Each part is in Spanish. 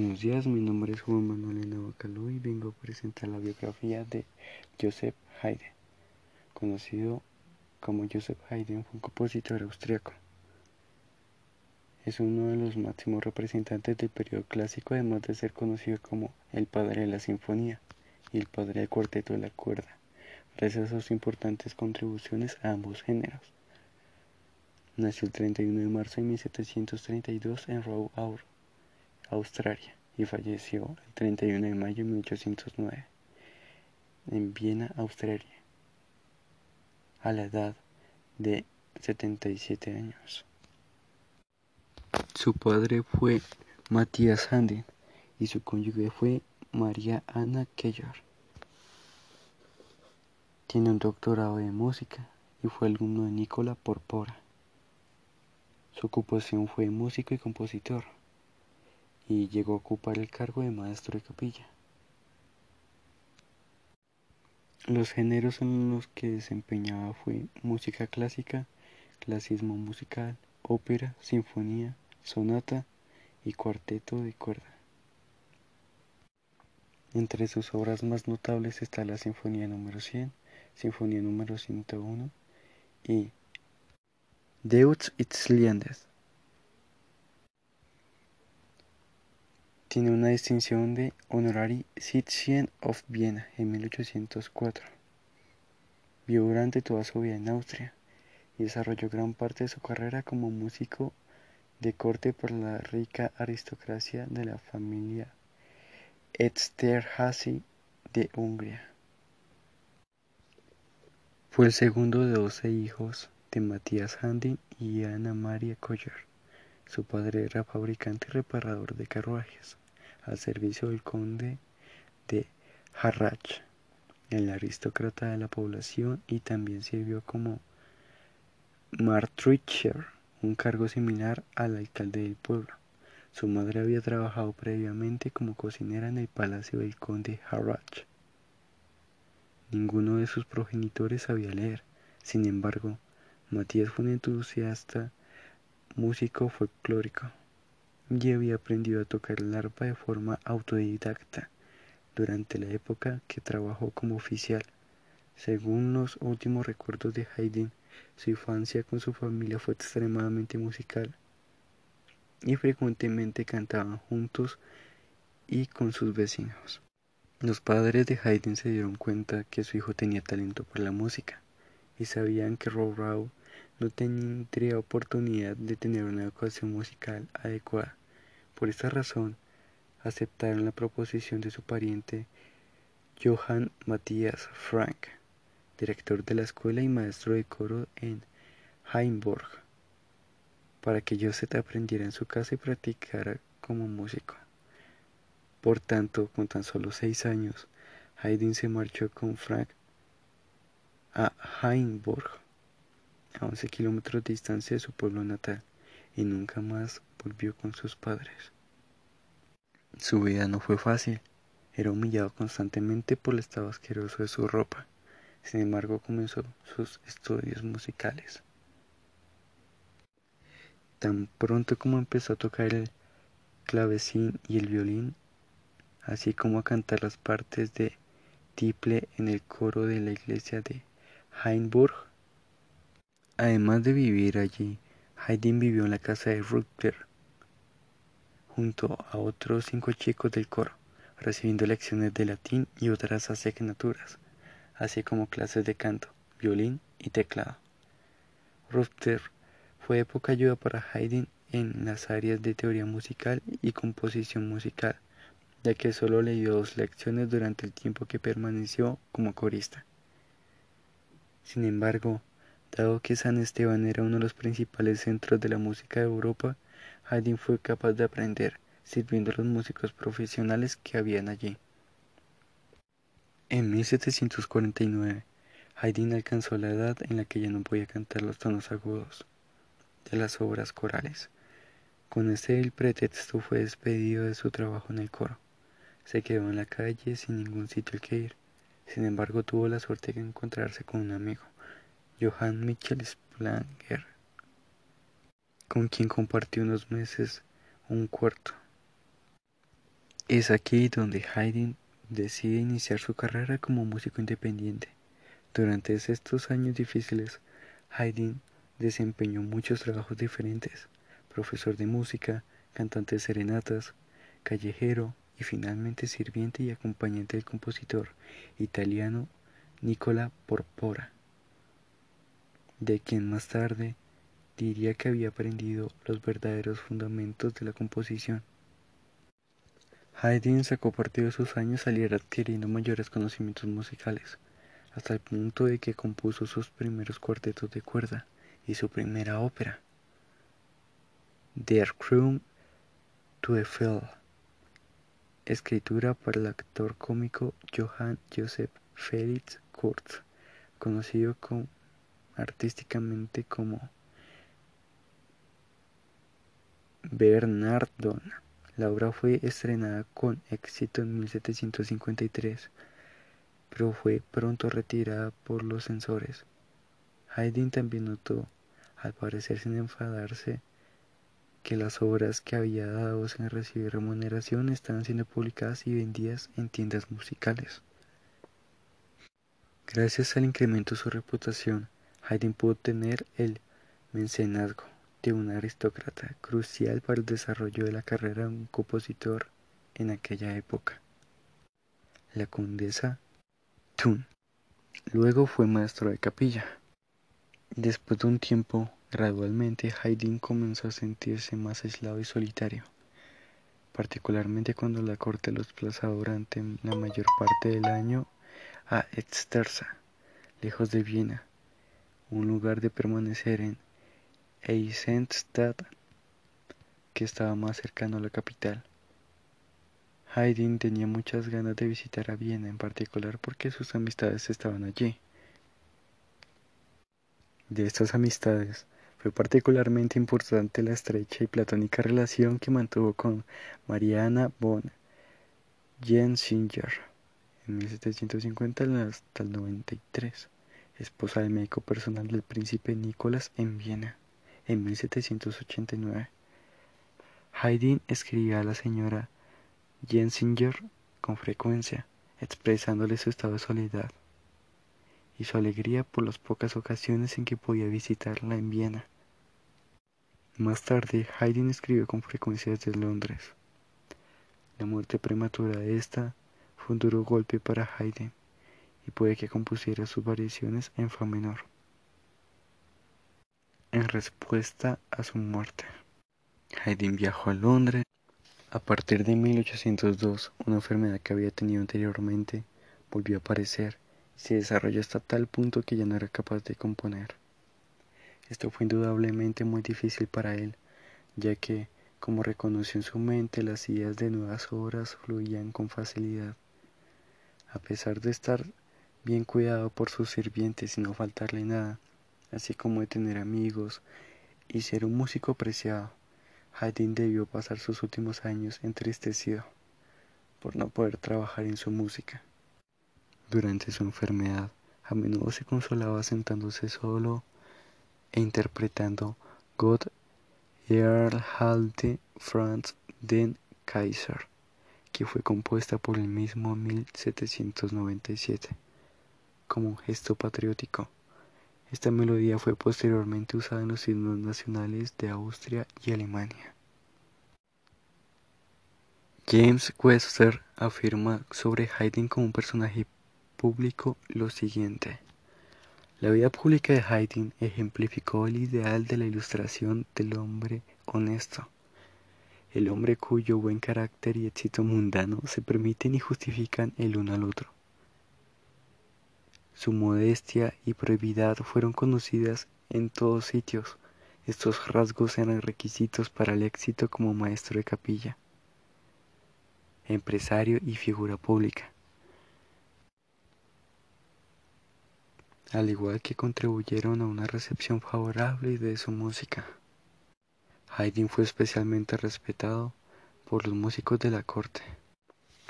Buenos días, mi nombre es Juan Manuel Navacalú y vengo a presentar la biografía de Joseph Haydn. Conocido como Joseph Haydn, fue un compositor austriaco. Es uno de los máximos representantes del periodo clásico, además de ser conocido como el padre de la sinfonía y el padre del cuarteto de la cuerda, gracias a sus importantes contribuciones a ambos géneros. Nació el 31 de marzo de 1732 en Rowe, Australia, y falleció el 31 de mayo de 1809 en Viena, Australia, a la edad de 77 años. Su padre fue Matthias Handen y su cónyuge fue María Ana Keller. Tiene un doctorado de música y fue alumno de Nicola Porpora. Su ocupación fue músico y compositor y llegó a ocupar el cargo de maestro de capilla. Los géneros en los que desempeñaba fue música clásica, clasismo musical, ópera, sinfonía, sonata y cuarteto de cuerda. Entre sus obras más notables está la Sinfonía número 100, Sinfonía número 101 y Deutsch Liendes. Tiene una distinción de Honorary Citizen of Viena en 1804. Vivió durante toda su vida en Austria y desarrolló gran parte de su carrera como músico de corte por la rica aristocracia de la familia Esterházy de Hungría. Fue el segundo de doce hijos de Matías Handin y Ana María Koller. Su padre era fabricante y reparador de carruajes, al servicio del conde de Harrach, el aristócrata de la población, y también sirvió como Martricher, un cargo similar al alcalde del pueblo. Su madre había trabajado previamente como cocinera en el palacio del conde Harrach. Ninguno de sus progenitores sabía leer. Sin embargo, Matías fue un entusiasta músico folclórico y había aprendido a tocar el arpa de forma autodidacta durante la época que trabajó como oficial. Según los últimos recuerdos de Haydn, su infancia con su familia fue extremadamente musical y frecuentemente cantaban juntos y con sus vecinos. Los padres de Haydn se dieron cuenta que su hijo tenía talento por la música y sabían que Row no tendría oportunidad de tener una educación musical adecuada. Por esta razón, aceptaron la proposición de su pariente Johann Matthias Frank, director de la escuela y maestro de coro en Heimburg, para que Joseph aprendiera en su casa y practicara como músico. Por tanto, con tan solo seis años, Haydn se marchó con Frank a Heimburg, a 11 kilómetros de distancia de su pueblo natal, y nunca más volvió con sus padres. Su vida no fue fácil. Era humillado constantemente por el estado asqueroso de su ropa. Sin embargo, comenzó sus estudios musicales. Tan pronto como empezó a tocar el clavecín y el violín, así como a cantar las partes de tiple en el coro de la iglesia de Heimburg. Además de vivir allí, Haydn vivió en la casa de Rutger junto a otros cinco chicos del coro, recibiendo lecciones de latín y otras asignaturas, así como clases de canto, violín y teclado. Rutger fue de poca ayuda para Haydn en las áreas de teoría musical y composición musical, ya que solo le dio dos lecciones durante el tiempo que permaneció como corista. Sin embargo, dado que San Esteban era uno de los principales centros de la música de Europa, Haydn fue capaz de aprender sirviendo a los músicos profesionales que habían allí. En 1749, Haydn alcanzó la edad en la que ya no podía cantar los tonos agudos de las obras corales. Con este pretexto fue despedido de su trabajo en el coro. Se quedó en la calle sin ningún sitio al que ir. Sin embargo, tuvo la suerte de encontrarse con un amigo, Johann Michel Splanger, con quien compartió unos meses un cuarto. Es aquí donde Haydn decide iniciar su carrera como músico independiente. Durante estos años difíciles, Haydn desempeñó muchos trabajos diferentes, profesor de música, cantante de serenatas, callejero y finalmente sirviente y acompañante del compositor italiano Nicola Porpora, de quien más tarde diría que había aprendido los verdaderos fundamentos de la composición. Haydn sacó partido de sus años al ir adquiriendo mayores conocimientos musicales, hasta el punto de que compuso sus primeros cuartetos de cuerda y su primera ópera, Der Krumm Teufel, escritura para el actor cómico Johann Joseph Felix Kurz, conocido artísticamente como Bernardon. La obra fue estrenada con éxito en 1753, pero fue pronto retirada por los censores. Haydn también notó, al parecer sin enfadarse, que las obras que había dado sin recibir remuneración estaban siendo publicadas y vendidas en tiendas musicales. Gracias al incremento de su reputación, Haydn pudo tener el mecenazgo de un aristócrata, crucial para el desarrollo de la carrera de un compositor en aquella época. La condesa Thun. Luego fue maestro de capilla. Después de un tiempo, gradualmente Haydn comenzó a sentirse más aislado y solitario, particularmente cuando la corte lo desplazaba durante la mayor parte del año a Extersa, lejos de Viena, un lugar de permanecer en Eisenstadt, que estaba más cercano a la capital. Haydn tenía muchas ganas de visitar a Viena, en particular porque sus amistades estaban allí. De estas amistades, fue particularmente importante la estrecha y platónica relación que mantuvo con Mariana von Jensinger en 1750 hasta el 93, esposa del médico personal del príncipe Nicolás en Viena en 1789. Haydn escribía a la señora Jensinger con frecuencia, expresándole su estado de soledad y su alegría por las pocas ocasiones en que podía visitarla en Viena. Más tarde, Haydn escribió con frecuencia desde Londres. La muerte prematura de esta fue un duro golpe para Haydn y puede que compusiera sus variaciones en fa menor en respuesta a su muerte. Haydn viajó a Londres. A partir de 1802, una enfermedad que había tenido anteriormente volvió a aparecer y se desarrolló hasta tal punto que ya no era capaz de componer. Esto fue indudablemente muy difícil para él, ya que, como reconoció en su mente, las ideas de nuevas obras fluían con facilidad. A pesar de estar bien cuidado por sus sirvientes y no faltarle nada, así como de tener amigos y ser un músico apreciado. Haydn debió pasar sus últimos años entristecido por no poder trabajar en su música. Durante su enfermedad, a menudo se consolaba sentándose solo e interpretando Gott erhalte Franz den Kaiser, que fue compuesta por el mismo en 1797, como gesto patriótico. Esta melodía fue posteriormente usada en los himnos nacionales de Austria y Alemania. James Webster afirma sobre Haydn como un personaje público lo siguiente. La vida pública de Haydn ejemplificó el ideal de la ilustración del hombre honesto, el hombre cuyo buen carácter y éxito mundano se permiten y justifican el uno al otro. Su modestia y probidad fueron conocidas en todos sitios. Estos rasgos eran requisitos para el éxito como maestro de capilla, empresario y figura pública. al igual que contribuyeron a una recepción favorable de su música. Haydn fue especialmente respetado por los músicos de la corte.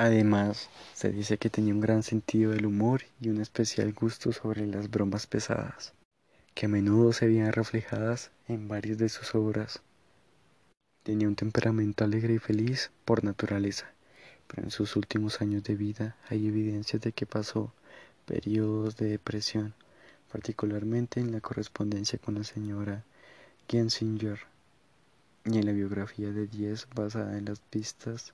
Además, se dice que tenía un gran sentido del humor y un especial gusto sobre las bromas pesadas, que a menudo se veían reflejadas en varias de sus obras. Tenía un temperamento alegre y feliz por naturaleza, pero en sus últimos años de vida hay evidencias de que pasó periodos de depresión, particularmente en la correspondencia con la señora Gensinger y en la biografía de Diez basada en las pistas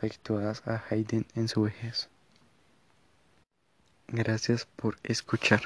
afectuadas a Haydn en su vejez. Gracias por escuchar.